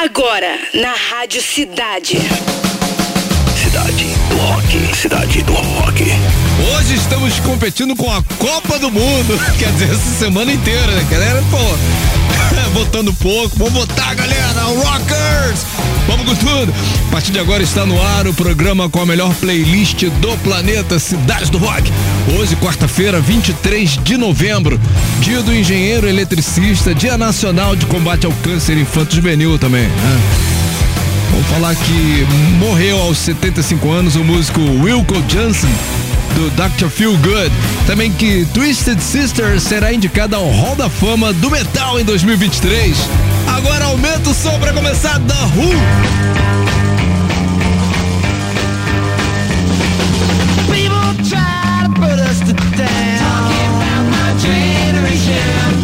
Agora, na Rádio Cidade. Cidade do Rock. Cidade do Rock. Hoje estamos competindo com a Copa do Mundo. Quer dizer, essa semana inteira, né? Galera, pô, votando pouco. Vamos votar, galera. Rockers! Vamos com tudo. A partir de agora está no ar o programa com a melhor playlist do planeta, Cidades do Rock. Hoje, quarta-feira, 23 de novembro, dia do engenheiro eletricista, dia nacional de combate ao câncer infanto-juvenil também. Né? Vamos falar que morreu aos 75 anos o músico Wilco Johnson do Dr. Feel Good. Também que Twisted Sister será indicada ao Hall da Fama do Metal em 2023. Agora aumenta o som para começar da Who.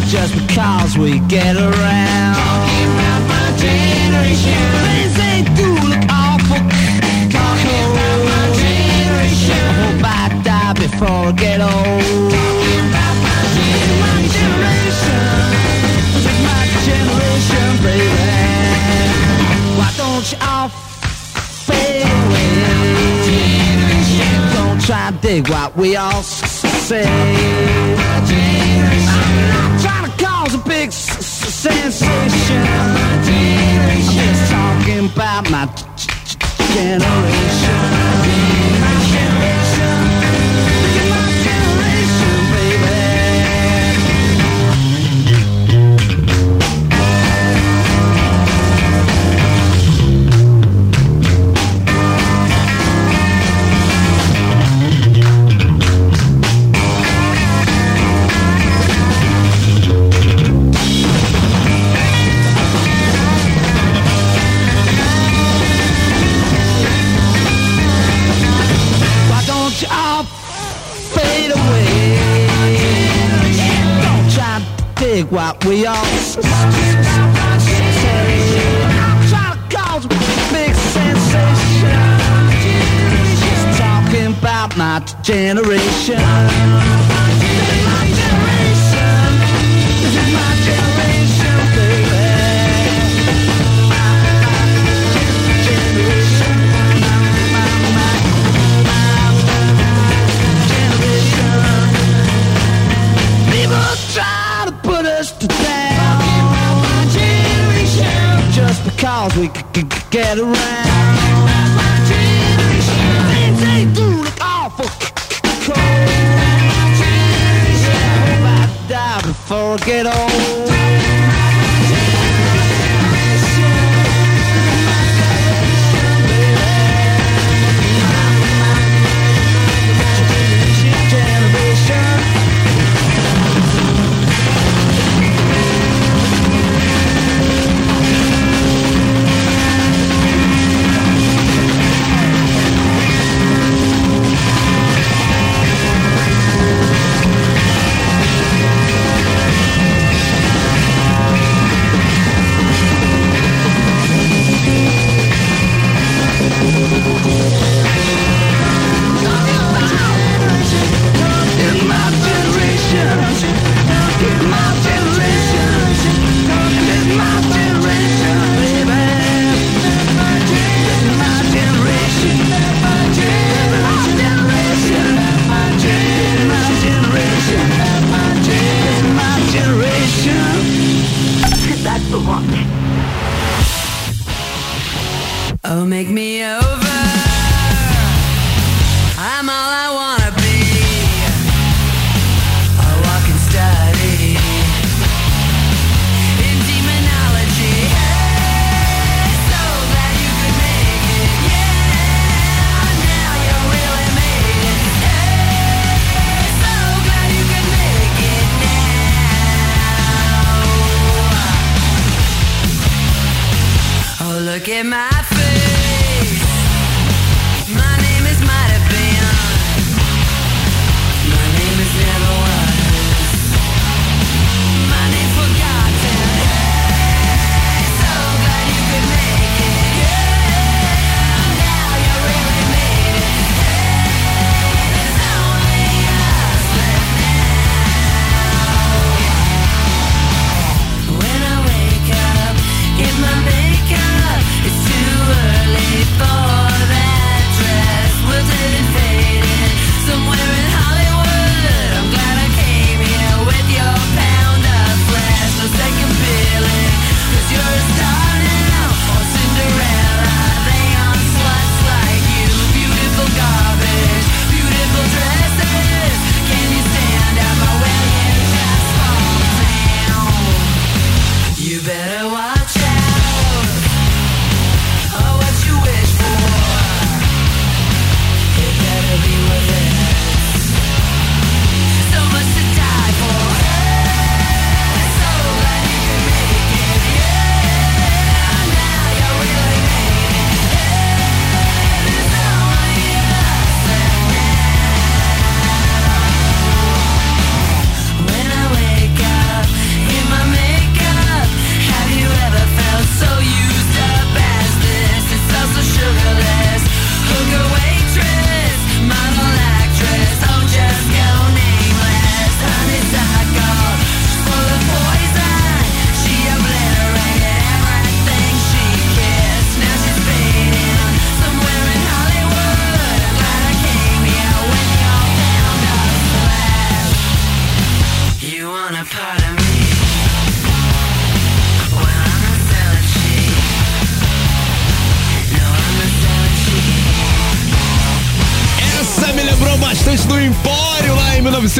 Just because we get around. Talking about my generation. Things they do before get. Talking about my generation. My generation, baby. Why don't you all fade away? Don't try to dig what we all say. I'm not trying to cause a big sensation. I'm just talking about my generation. Generation.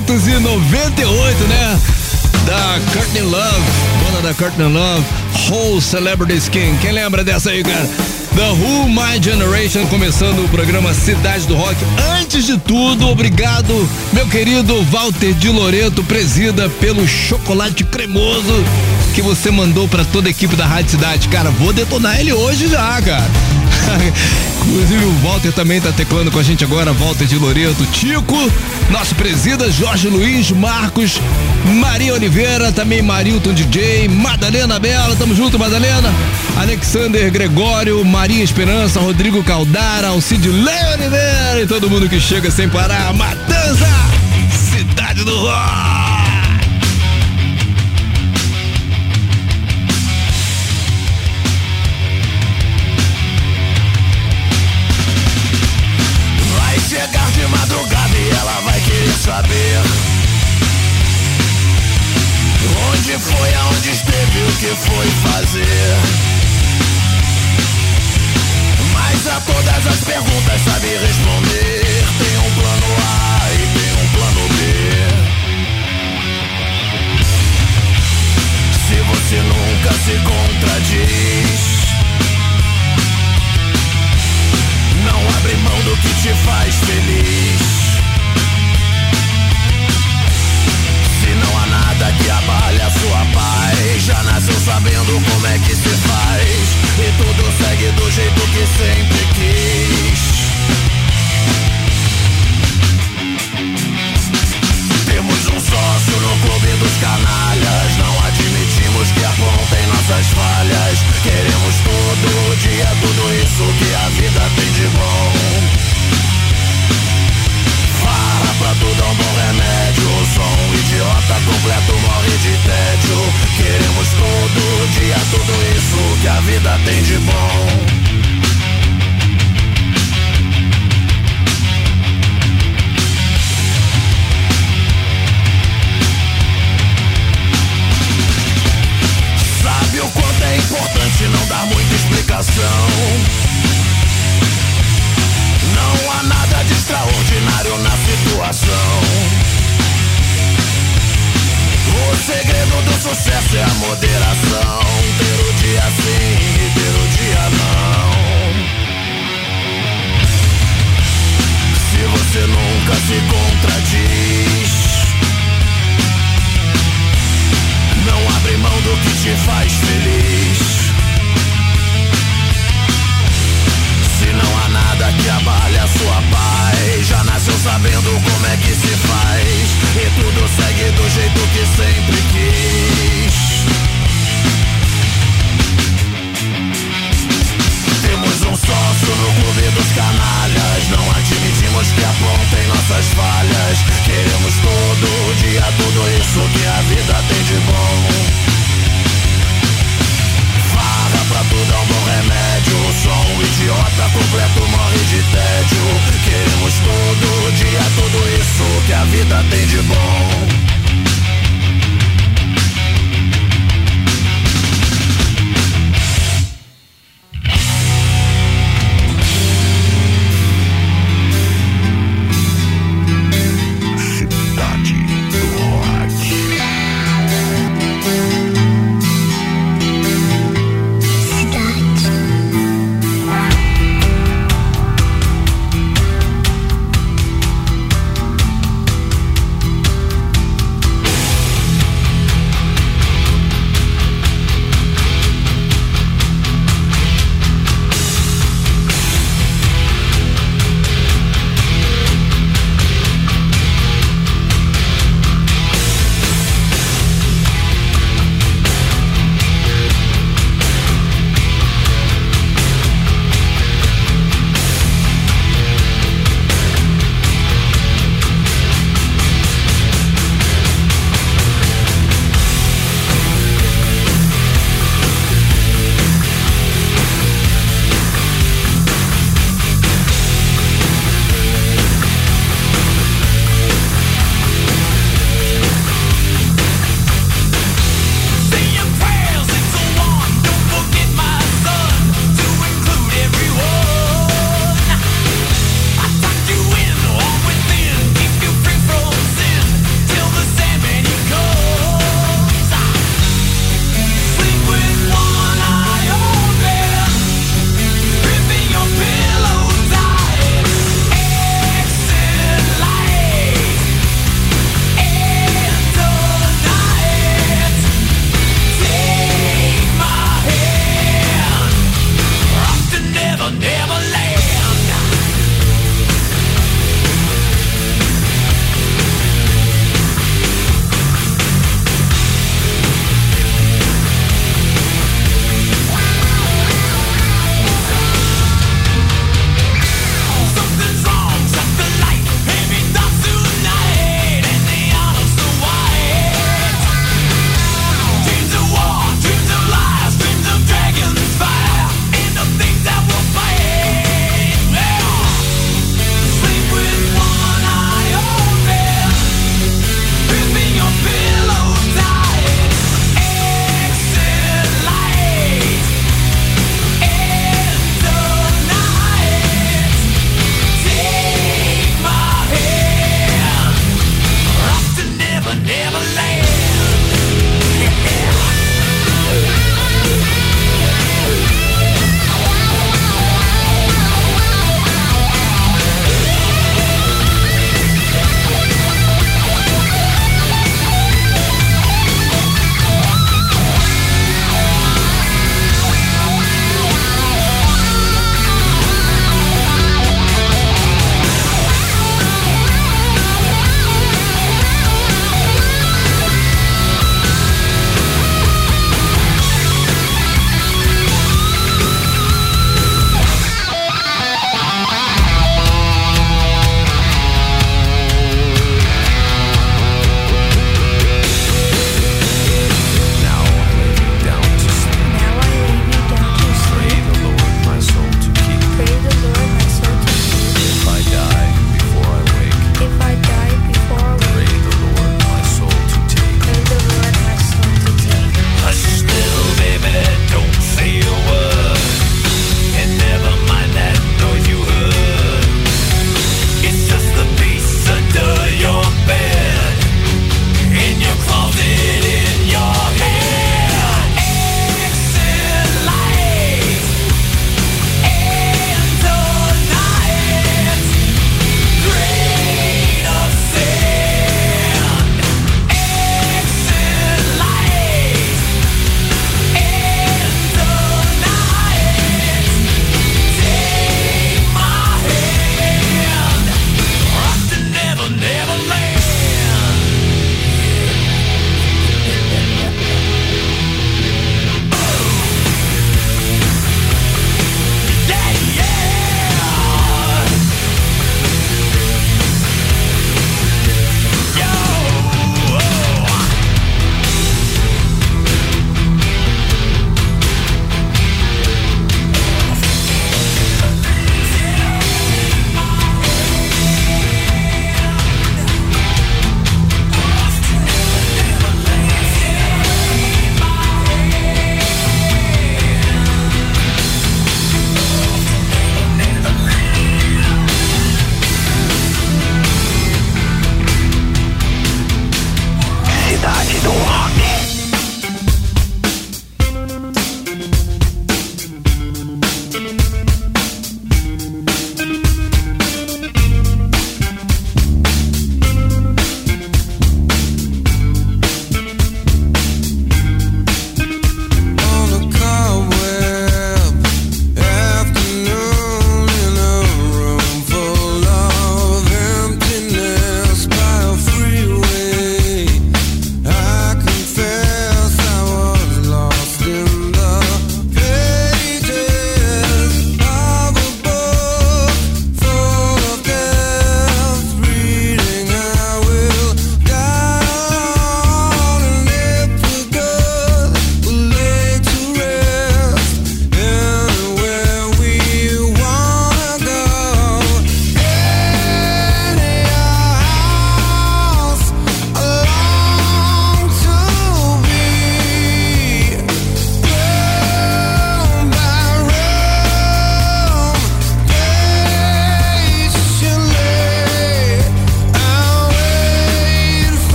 1998, né? Da Courtney Love, dona da Courtney Love, Whole Celebrity Skin. Quem lembra dessa aí, cara? The Who My Generation, começando o programa Cidade do Rock. Antes de tudo, obrigado, meu querido Walter de Loreto, presida pelo chocolate cremoso que você mandou pra toda a equipe da Rádio Cidade. Cara, vou detonar ele hoje já, cara. Inclusive o Walter também tá teclando com a gente agora, Walter de Loreto, Tico, nosso presida, Jorge Luiz, Marcos, Maria Oliveira, também Marilton DJ, Madalena Bela, tamo junto, Madalena, Alexander Gregório, Maria Esperança, Rodrigo Caldara, Alcidilei Oliveira e todo mundo que chega sem parar, Matanza, Cidade do Rock. Que foi fazer. Mas a todas as perguntas sabe responder. Tem um plano A e tem um plano B. Se você nunca se contradiz Não abre mão do que te faz feliz. Que abale sua paz, já nasceu sabendo como é que se faz. E tudo segue do jeito que sempre quis. Temos um sócio no clube dos canalhas. Não admitimos que apontem nossas falhas. Queremos todo dia tudo isso que a vida tem de bom. Pra tudo um bom remédio. Só um idiota completo morre de tédio. Queremos todo dia tudo isso que a vida tem de bom. É importante não dar muita explicação. Não há nada extraordinário na situação. O segredo do sucesso é a moderação. Ter o dia sim e ter o dia não. Se você nunca se contradiz. Não abre mão do que te faz feliz.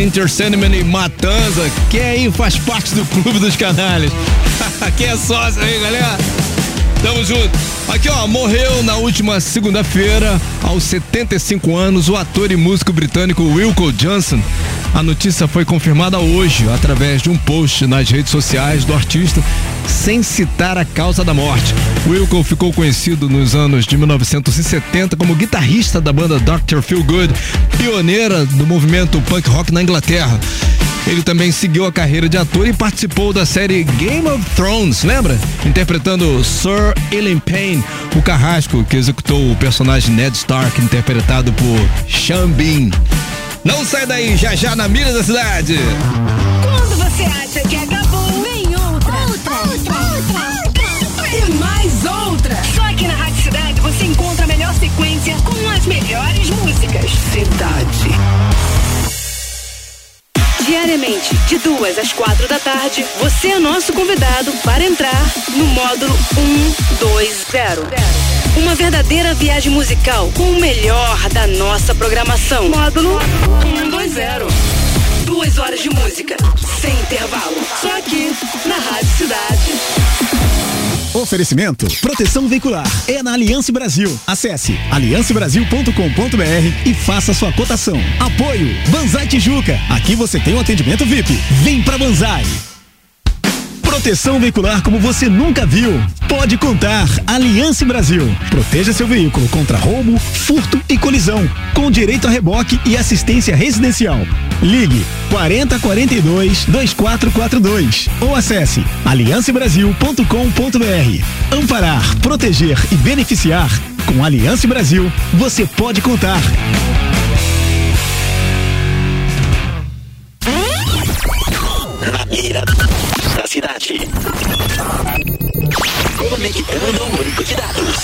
Enter Sandman e Matanza. Quem aí faz parte do clube dos canalhas? Quem é sócio aí, galera? Tamo junto. Aqui, ó, morreu na última segunda-feira, aos 75 anos, o ator e músico britânico Wilco Johnson. A notícia foi confirmada hoje através de um post nas redes sociais do artista, sem citar a causa da morte. Wilco ficou conhecido nos anos de 1970 como guitarrista da banda Dr. Feelgood, pioneira do movimento punk rock na Inglaterra. Ele também seguiu a carreira de ator e participou da série Game of Thrones, lembra? Interpretando Sir Ian Payne, o carrasco que executou o personagem Ned Stark, interpretado por Sean Bean. Não sai daí, já já na mira da cidade. Quando você acha que acabou, mais outra. Só aqui na Rádio Cidade você encontra a melhor sequência com as melhores músicas. Cidade. Diariamente, de duas às quatro da tarde, você é nosso convidado para entrar no módulo 120. Uma verdadeira viagem musical com o melhor da nossa programação. Módulo 120. Duas horas de música, sem intervalo. Só aqui, na Rádio Cidade. Oferecimento Proteção Veicular é na Aliança Brasil. Acesse aliancebrasil.com.br e faça sua cotação. Apoio Banzai Tijuca. Aqui você tem um atendimento VIP. Vem pra Banzai. Proteção veicular como você nunca viu. Pode contar. Aliança Brasil. Proteja seu veículo contra roubo, furto e colisão. Com direito a reboque e assistência residencial. Ligue 40 42 2442 ou acesse aliancebrasil.com.br. Amparar, proteger e beneficiar. Com Aliança Brasil, você pode contar. Na mira cidade. Conectando o banco de dados.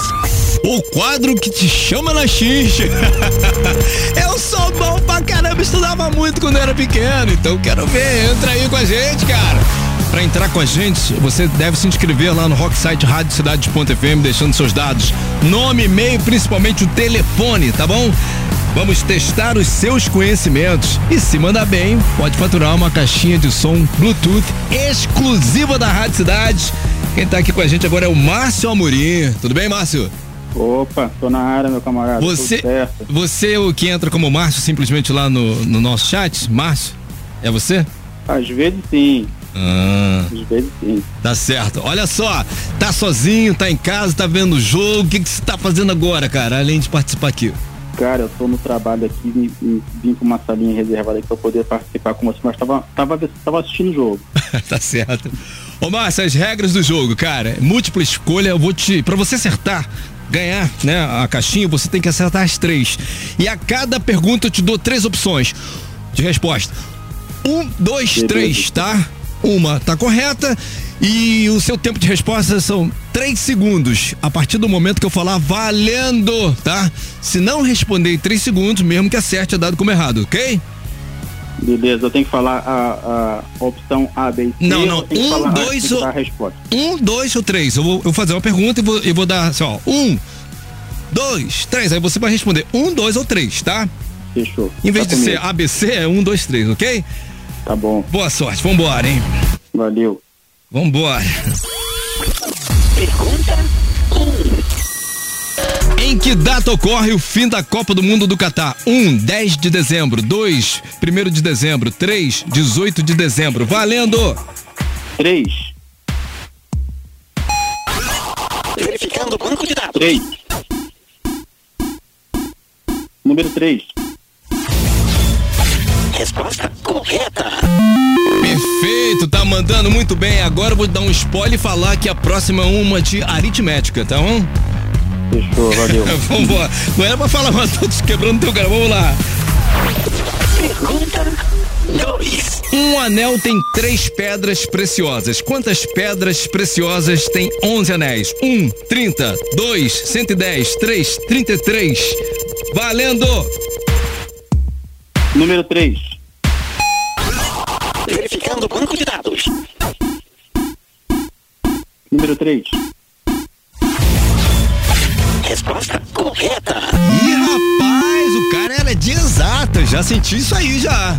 O quadro que te chama na xincha. eu sou bom pra caramba, estudava muito quando era pequeno, então quero ver. Entra aí com a gente, cara. Pra entrar com a gente, você deve se inscrever lá no Rocksite Rádio Cidade.fm, deixando seus dados, nome, e-mail, principalmente o telefone, tá bom? Vamos testar os seus conhecimentos e se mandar bem, pode faturar uma caixinha de som Bluetooth exclusiva da Rádio Cidade. Quem tá aqui com a gente agora é o Márcio Amorim. Tudo bem, Márcio? Opa, tô na área, meu camarada. Você, você é o que entra como Márcio simplesmente lá no, no nosso chat? Márcio? É você? Às vezes sim, Ah, às vezes sim. tá certo. Olha só, tá sozinho, tá em casa, tá vendo o jogo. O que, que você tá fazendo agora, cara, além de participar aqui? Cara, eu tô no trabalho aqui e, vim pra uma salinha reservada aqui pra poder participar com você, mas tava, tava, tava assistindo o jogo. tá certo. Ô, Márcio, as regras do jogo, cara, múltipla escolha, eu vou te. Pra você acertar, ganhar, né, a caixinha, você tem que acertar as três. E a cada pergunta eu te dou três opções de resposta. Um, dois, Beleza. três, tá? Uma tá correta e o seu tempo de resposta são três segundos. A partir do momento que eu falar valendo, tá? Se não responder em três segundos, mesmo que acerte, é dado como errado, ok? Beleza, eu tenho que falar a, a opção A, B e C. Não, não, eu um, dois ou- dar a resposta. Um, dois ou três. Eu vou, eu vou fazer uma pergunta e vou, e vou dar assim, ó. Um, dois, três. Aí você vai responder um, dois ou três, tá? Fechou. Em vez Tá de ser comigo. ABC, é um, dois, três, ok? Tá bom. Boa sorte, vambora, hein? Valeu. Vambora. Em que data ocorre o fim da Copa do Mundo do Catar? 1. 10 de dezembro. 2. 1 de dezembro. 3. 18 de dezembro. Valendo! 3. Verificando o banco de dados. 3. Número 3. Resposta correta. Perfeito, tá mandando muito bem. Agora eu vou dar um spoiler e falar que a próxima é uma de aritmética, tá bom? Fechou, valeu. Vambora. Não era pra falar, mas te quebrando teu cara. Vamos lá. Pergunta 2. Um anel tem três pedras preciosas. Quantas pedras preciosas tem 11 anéis? 1, 30, 2, 110, 3, 33. Valendo! Número 3. Número 3. Resposta correta. Ih, rapaz, o cara era de exata. Já senti isso aí já.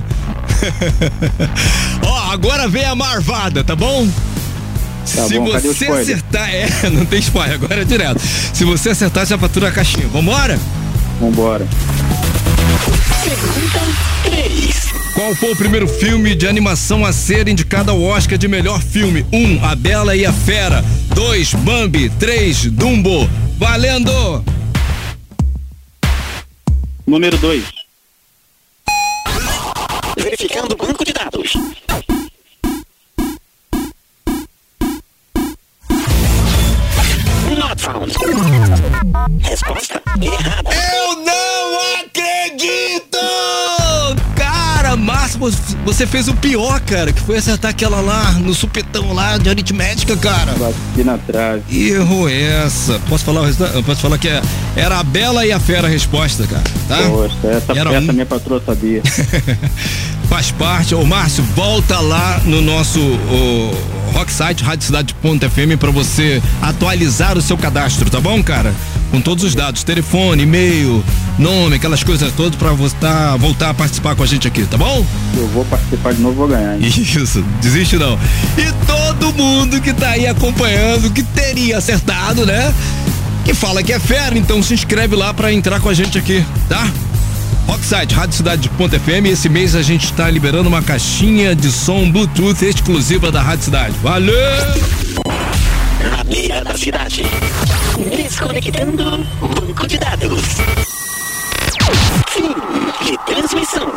Ó, agora vem a marvada, tá bom? Tá Se bom, cadê o você acertar, é, não tem spoiler, agora é direto. Se você acertar, já fatura a caixinha. Vambora? Vambora. Pergunta 3. Qual foi o primeiro filme de animação a ser indicado ao Oscar de melhor filme? 1. Um, a Bela e a Fera. 2. Bambi. 3. Dumbo. Valendo! Número 2. Verificando o banco de dados. Not found. Resposta errada. Eu não você- fez o pior, cara, que foi acertar aquela lá no supetão lá de aritmética, cara. Bati na trave. Erro essa. Posso falar o resultado? Posso falar que é, era a Bela e a Fera a resposta, cara, tá? Poxa, essa, Era essa um. minha patroa sabia. Faz parte. Ô, Márcio, volta lá no nosso ô, rock site, radiocidade.fm pra você atualizar o seu cadastro, tá bom, cara? Com todos os dados, telefone, e-mail, nome, aquelas coisas todas pra você tá- voltar a participar com a gente aqui, tá bom? Eu vou participar de novo, vou ganhar. hein? Isso, desiste não. E todo mundo que tá aí acompanhando, que teria acertado, né? Que fala que é fera, então se inscreve lá pra entrar com a gente aqui, tá? Rocksite, Rádio Cidade.fm. Esse mês a gente tá liberando uma caixinha de som Bluetooth exclusiva da Rádio Cidade. Valeu! Na beira da cidade. Desconectando banco de dados. Fim de transmissão.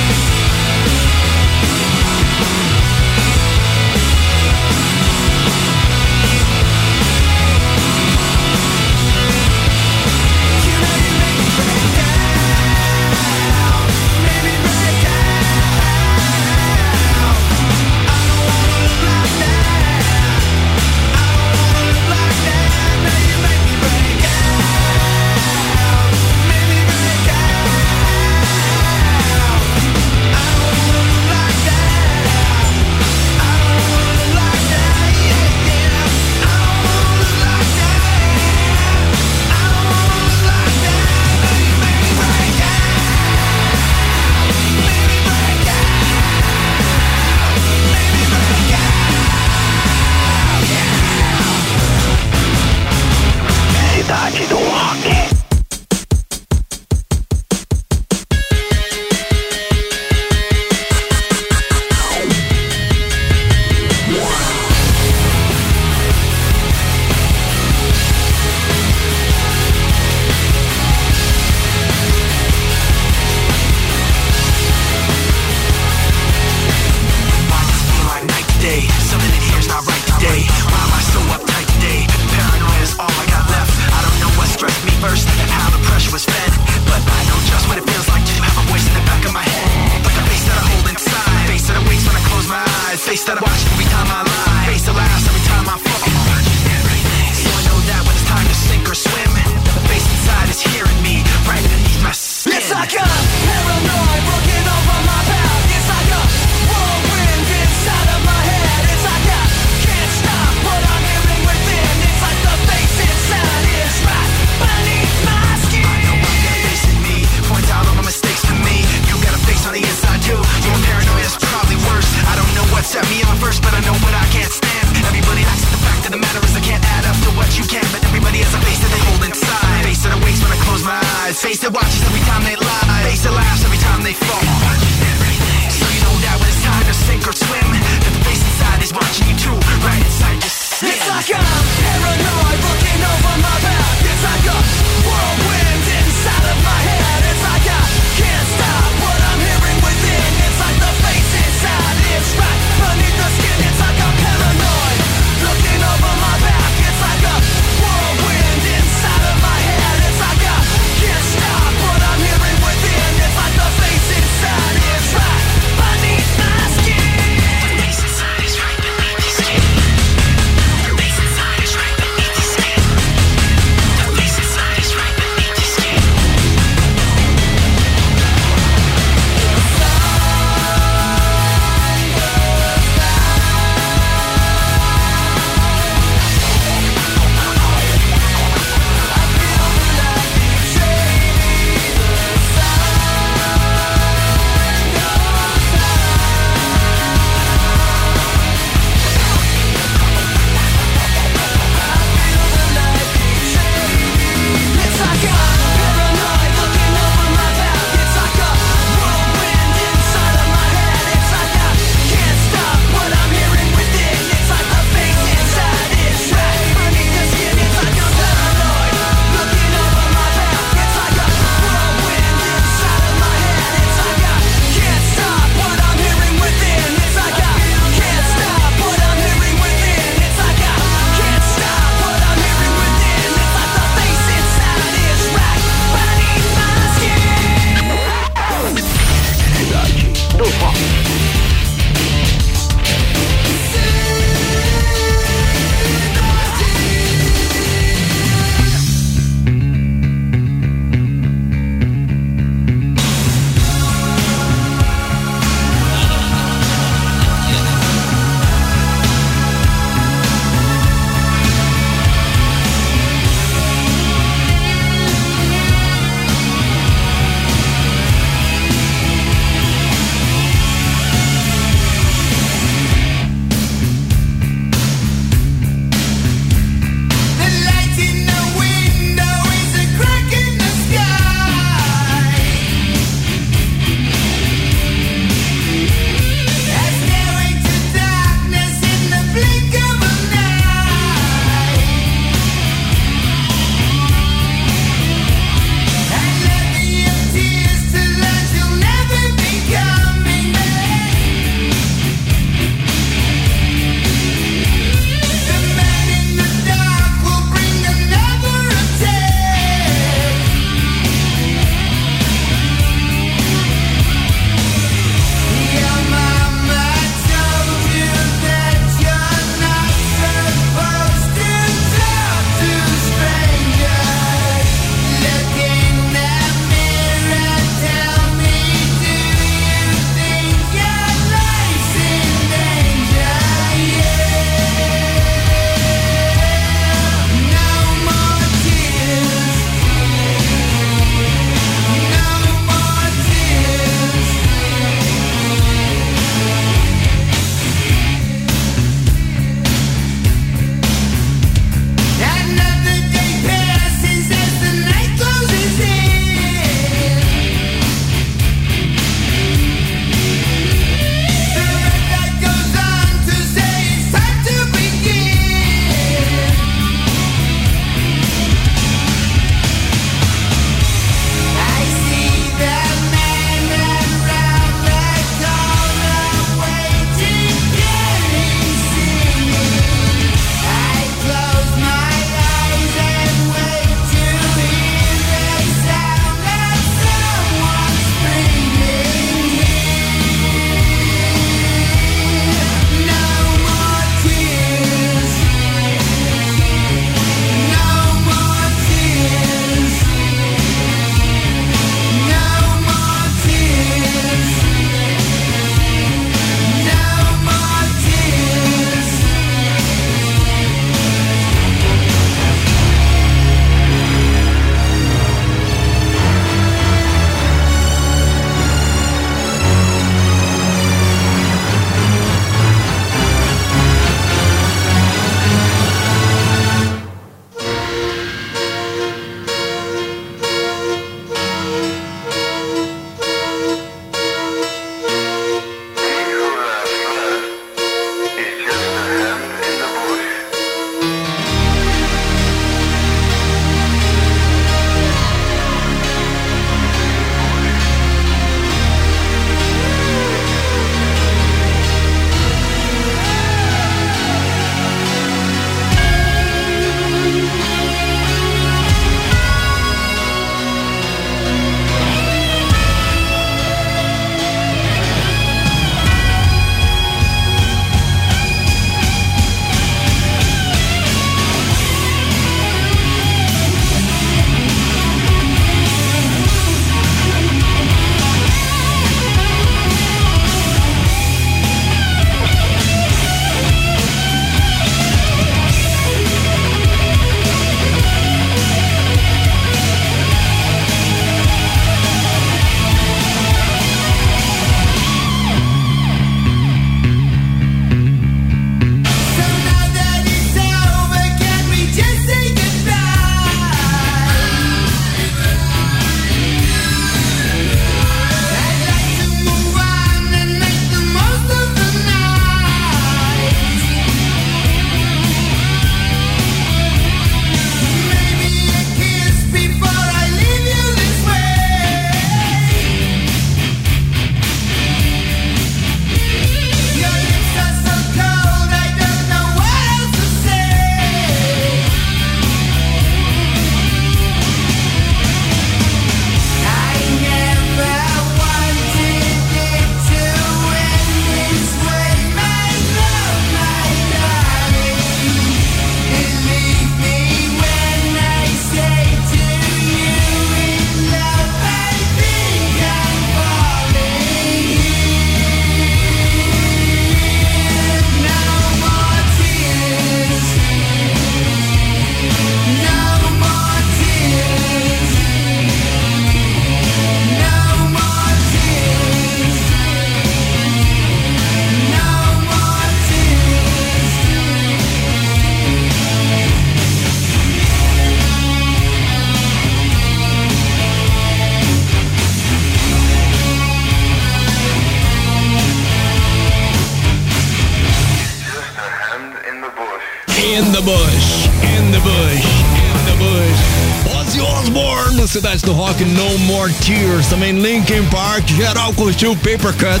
Também Linkin Park, geral curtiu Paper Cut.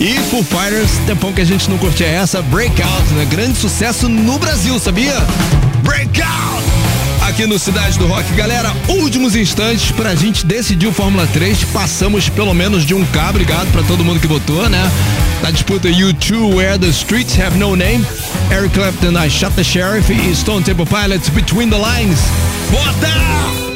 E Foo Fighters, tempão que a gente não curtia essa, Breakout, né? Grande sucesso no Brasil, sabia? Breakout! Aqui no Cidade do Rock, galera, últimos instantes pra gente decidir o Fórmula 3. Passamos pelo menos de um K, obrigado pra todo mundo que votou, né? Na disputa U2, Where the Streets Have No Name, Eric Clapton, I Shot the Sheriff e Stone Temple Pilots, Between the Lines. Vota!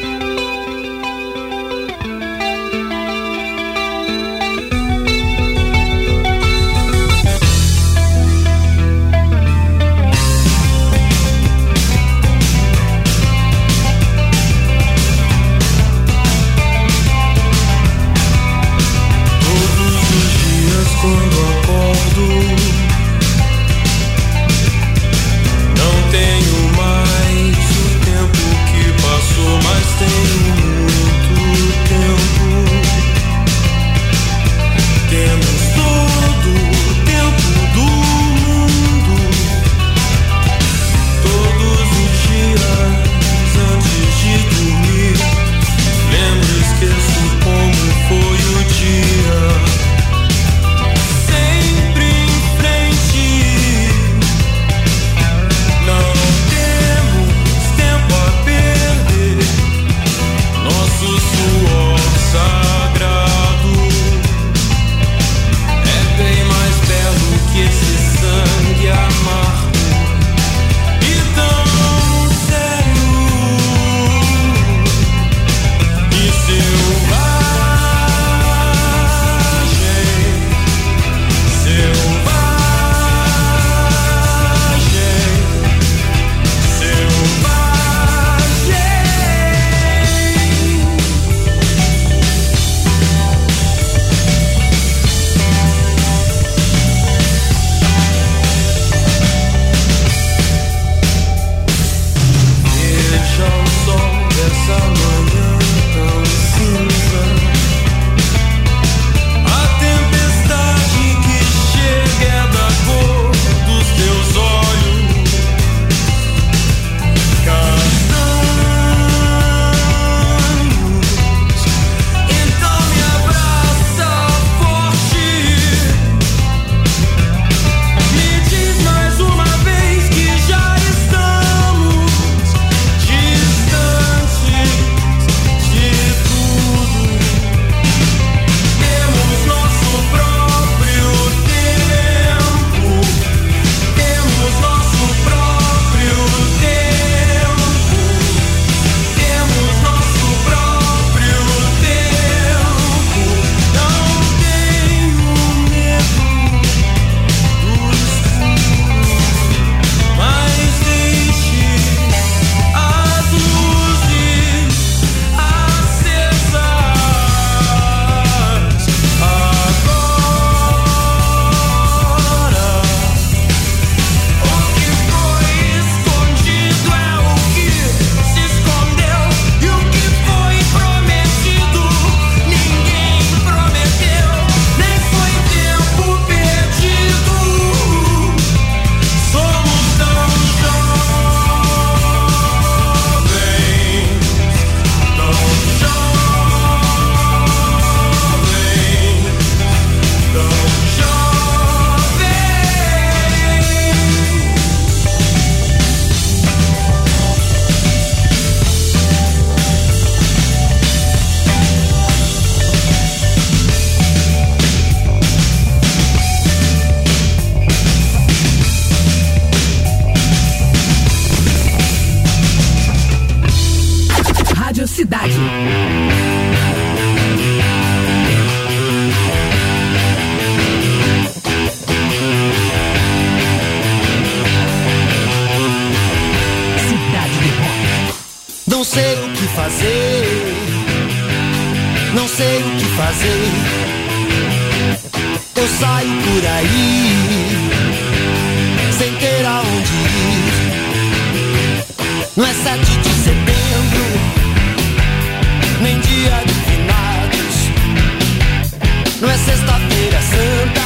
Não sei o que fazer. Eu saio por aí, sem ter aonde ir. Não é 7 de setembro, nem dia de finados. Não é sexta-feira santa,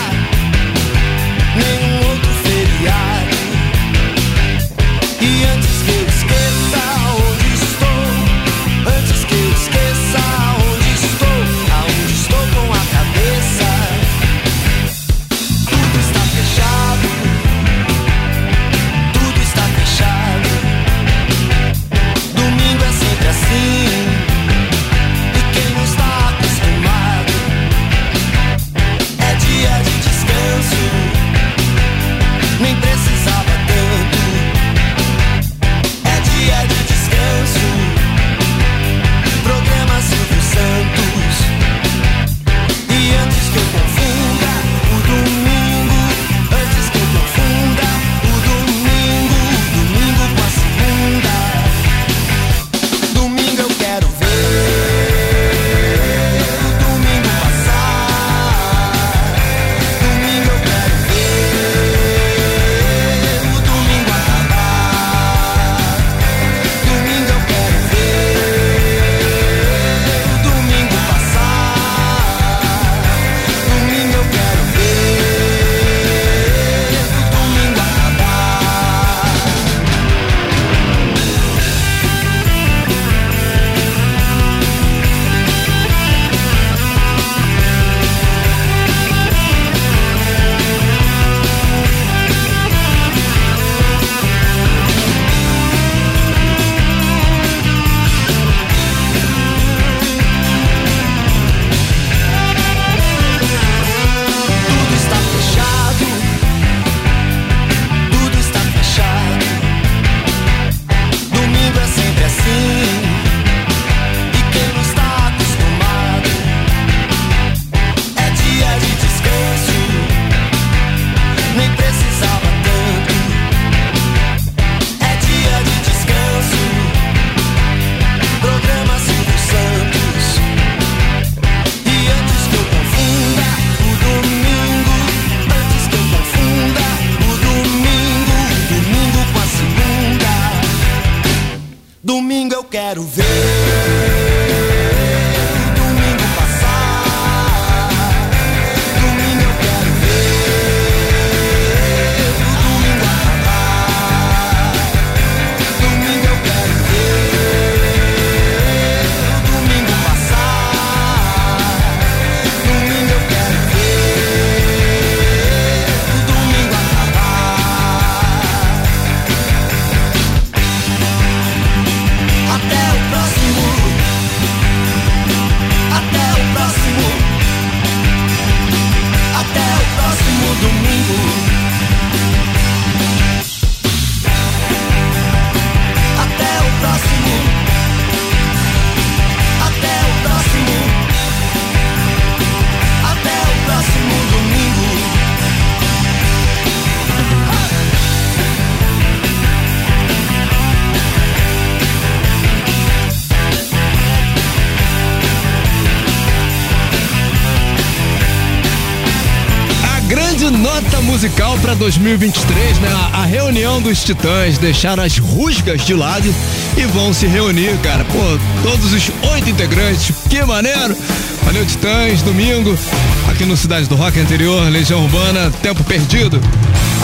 grande nota musical para 2023, né? A, reunião dos titãs deixaram as rusgas de lado e vão se reunir, cara. Pô, todos os oito integrantes, que maneiro! Valeu, Titãs, domingo, aqui no Cidade do Rock anterior, Legião Urbana, Tempo Perdido.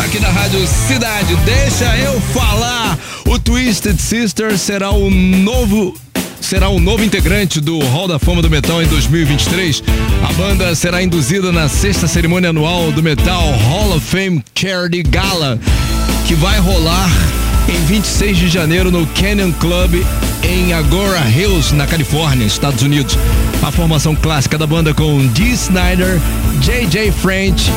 Aqui na Rádio Cidade, deixa eu falar. O Twisted Sister será o novo será o novo integrante do Hall da Fama do Metal em 2023. A banda será induzida na sexta cerimônia anual do Metal Hall of Fame Charity Gala, que vai rolar em 26 de janeiro no Canyon Club em Agora Hills, na Califórnia, Estados Unidos. A formação clássica da banda com Dee Snyder, J.J. French,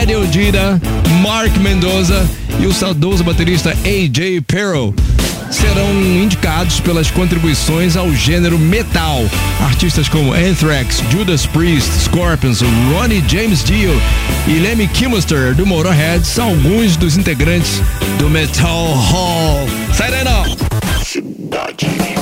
Eddie Odira, Mark Mendoza e o saudoso baterista A.J. Perro serão indicados pelas contribuições ao gênero metal. Artistas como Anthrax, Judas Priest, Scorpions, Ronnie James Dio e Lemmy Kilmister do Motorhead são alguns dos integrantes do Metal Hall. Sai daí não! Cidade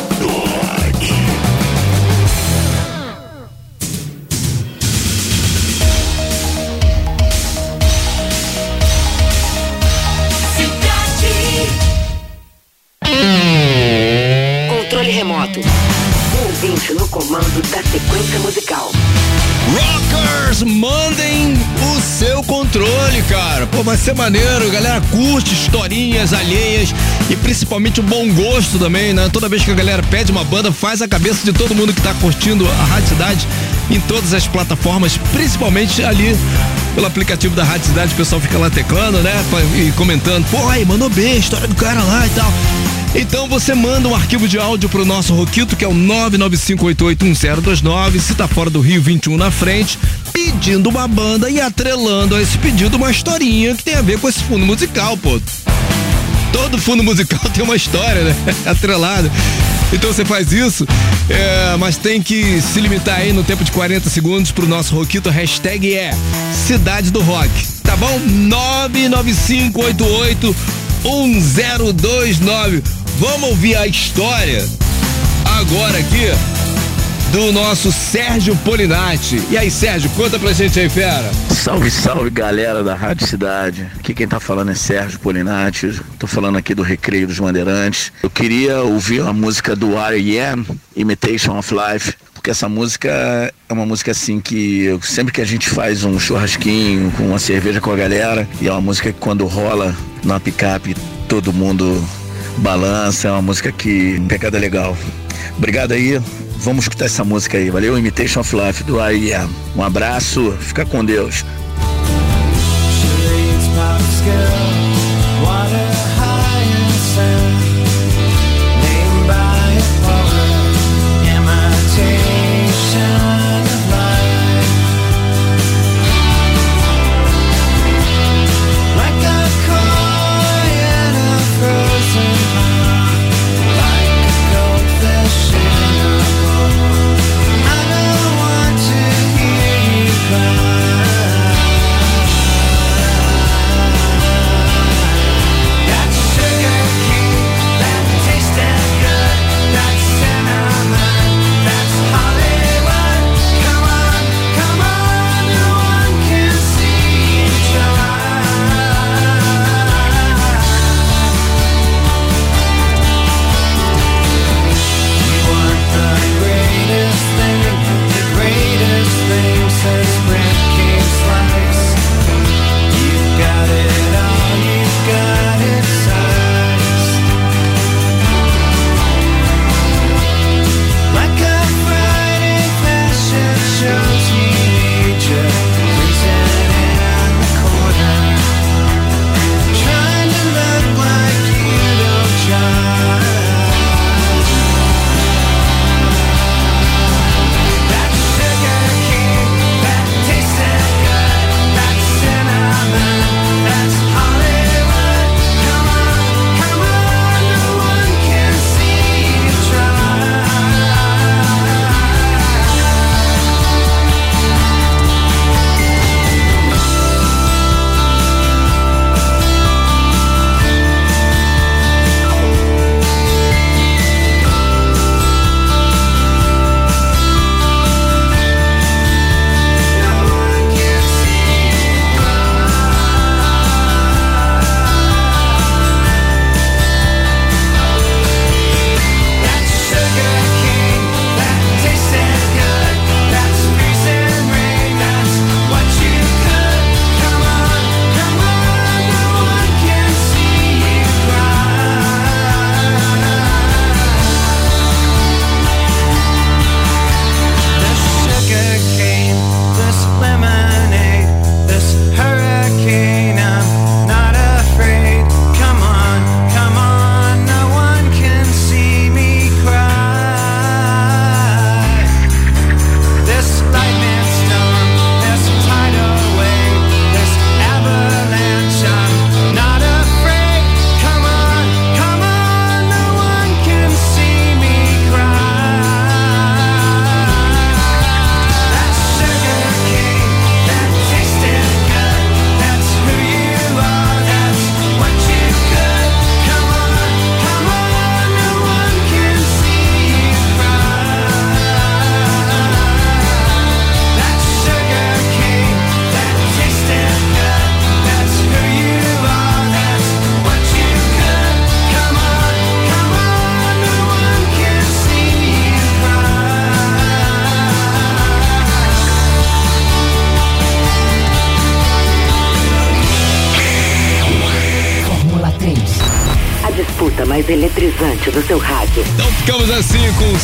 Controle remoto. Um ouvinte no comando da sequência musical. Rockers, mandem o seu controle, cara. Pô, vai ser maneiro. Galera curte historinhas alheias e principalmente o bom gosto também, né? Toda vez que a galera pede uma banda, faz a cabeça de todo mundo que tá curtindo a Rádio Cidade em todas as plataformas, principalmente ali pelo aplicativo da Rádio Cidade. O pessoal fica lá teclando, né? E comentando. Pô, aí, mandou bem, a história do cara lá e tal. Então você manda um arquivo de áudio pro nosso Roquito, que é o 995881029, se tá fora do Rio 21 na frente, pedindo uma banda e atrelando a esse pedido uma historinha que tem a ver com esse fundo musical, pô. Todo fundo musical tem uma história, né? Atrelado. Então você faz isso, é, mas tem que se limitar aí no tempo de 40 segundos pro nosso Roquito. Hashtag é Cidade do Rock. Tá bom? 99588 1029. Vamos ouvir a história agora aqui do nosso Sérgio Polinati. E aí, Sérgio, conta pra gente aí, fera. Salve, salve galera da Rádio Cidade. Aqui quem tá falando é Sérgio Polinati. Tô falando aqui do Recreio dos Bandeirantes. Eu queria ouvir a música do R.E.M., Imitation of Life. Porque essa música é uma música assim que sempre que a gente faz um churrasquinho com uma cerveja com a galera, e é uma música que quando rola na picape todo mundo balança, é uma música que pegada legal. Obrigado aí. Vamos escutar essa música aí, valeu? Imitation of Life do R.E.M. Um abraço, fica com Deus.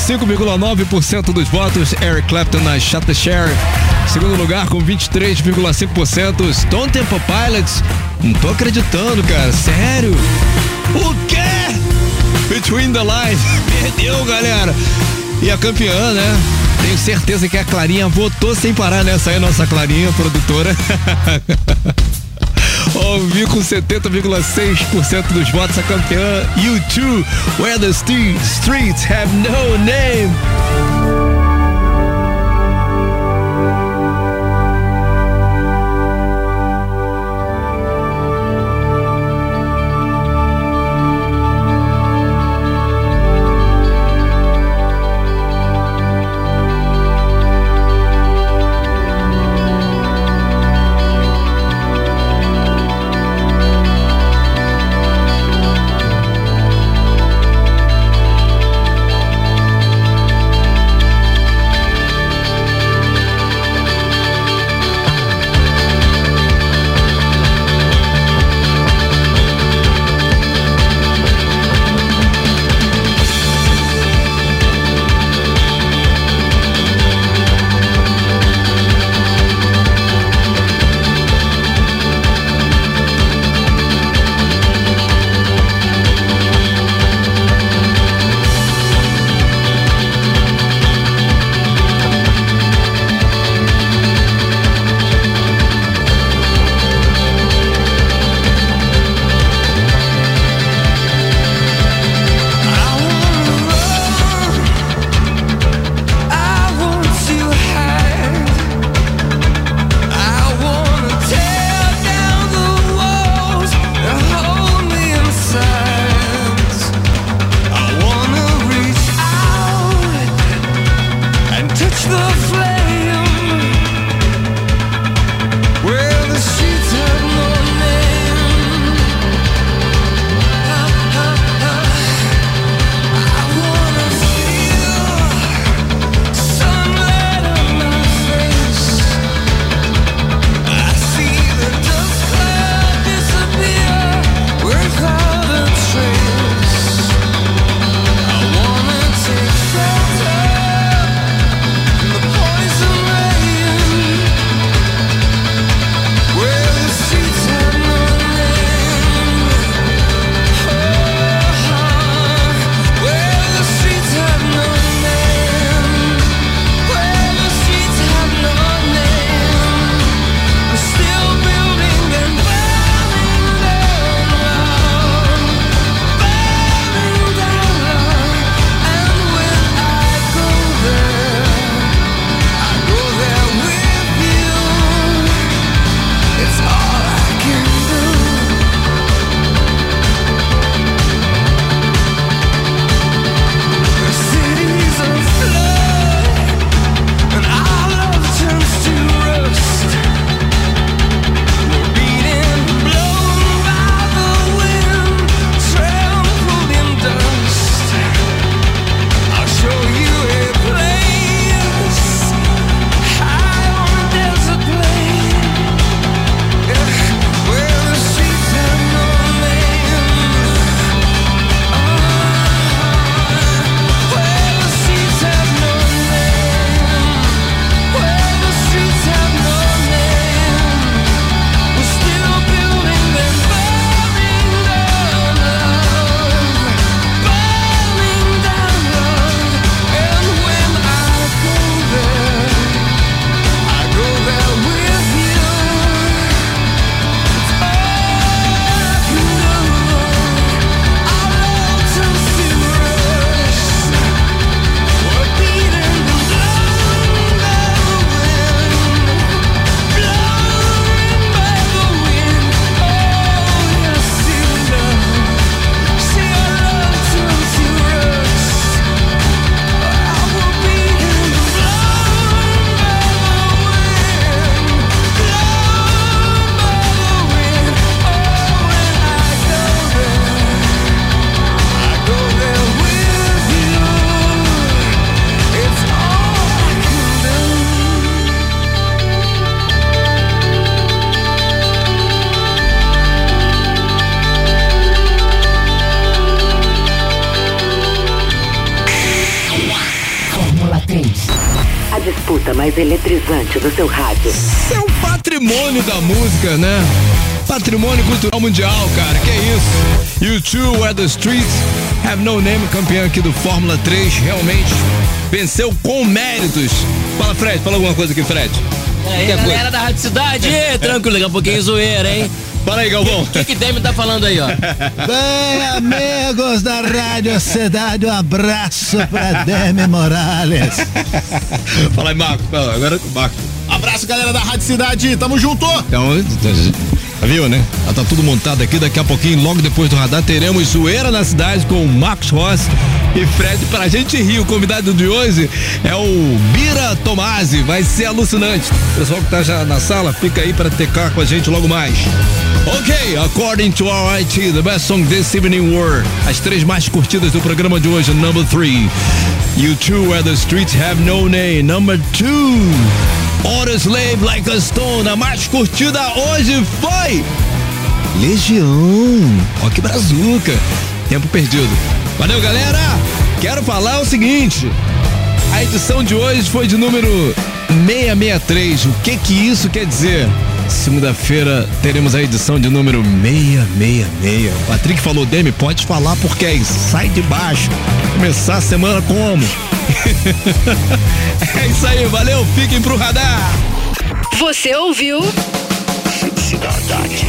5,9% dos votos, Eric Clapton na Shut the Share. Segundo lugar com 23,5%, Stone Temple Pilots. Não tô acreditando, cara. Sério? O quê? Between the Lines. Perdeu, galera. E a campeã, né? Tenho certeza que a Clarinha votou sem parar nessa aí, nossa Clarinha, produtora. Ouvi com 70,6% dos votos a campeã U2, Where the Streets Have No Name. Eletrizante do seu rádio. É um patrimônio da música, né? Patrimônio cultural mundial, cara, que é isso? You Two Where the Streets Have No Name, campeão aqui do Fórmula 3, realmente venceu com méritos. Fala, Fred, fala alguma coisa aqui, Fred. E aí, galera da Rádio Cidade, tranquilo, daqui a pouquinho zoeira, hein? Fala aí, Galvão. O que, que Demi tá falando aí, ó? Bem, amigos da Rádio Cidade, um abraço pra Demi Morales. Fala aí, Marco. Fala, Agora o Marco. Abraço, galera da Rádio Cidade, tamo junto! Então, já viu, né? Já tá tudo montado aqui. Daqui a pouquinho, logo depois do radar, teremos zoeira na cidade com o Marcos Rossi e Fred pra gente rir. O convidado de hoje é o Bira Tomasi. Vai ser alucinante. O pessoal que tá já na sala, fica aí pra tecar com a gente logo mais. Ok, according to our IT, the best song this evening were as três mais curtidas do programa de hoje. Number three, You Two Where the Streets Have No Name. Number two, Auto Slave Like a Stone. A mais curtida hoje foi Legião. Ó que brazuca. Tempo perdido. Valeu, galera. Quero falar o seguinte. A edição de hoje foi de número 663. O que que isso quer dizer? Segunda-feira teremos a edição de número 666. O Patrick falou, Demi, pode falar porque aí sai de baixo. Começar a semana como? é isso aí, valeu, fiquem pro radar. Você ouviu? Cidade Rádio.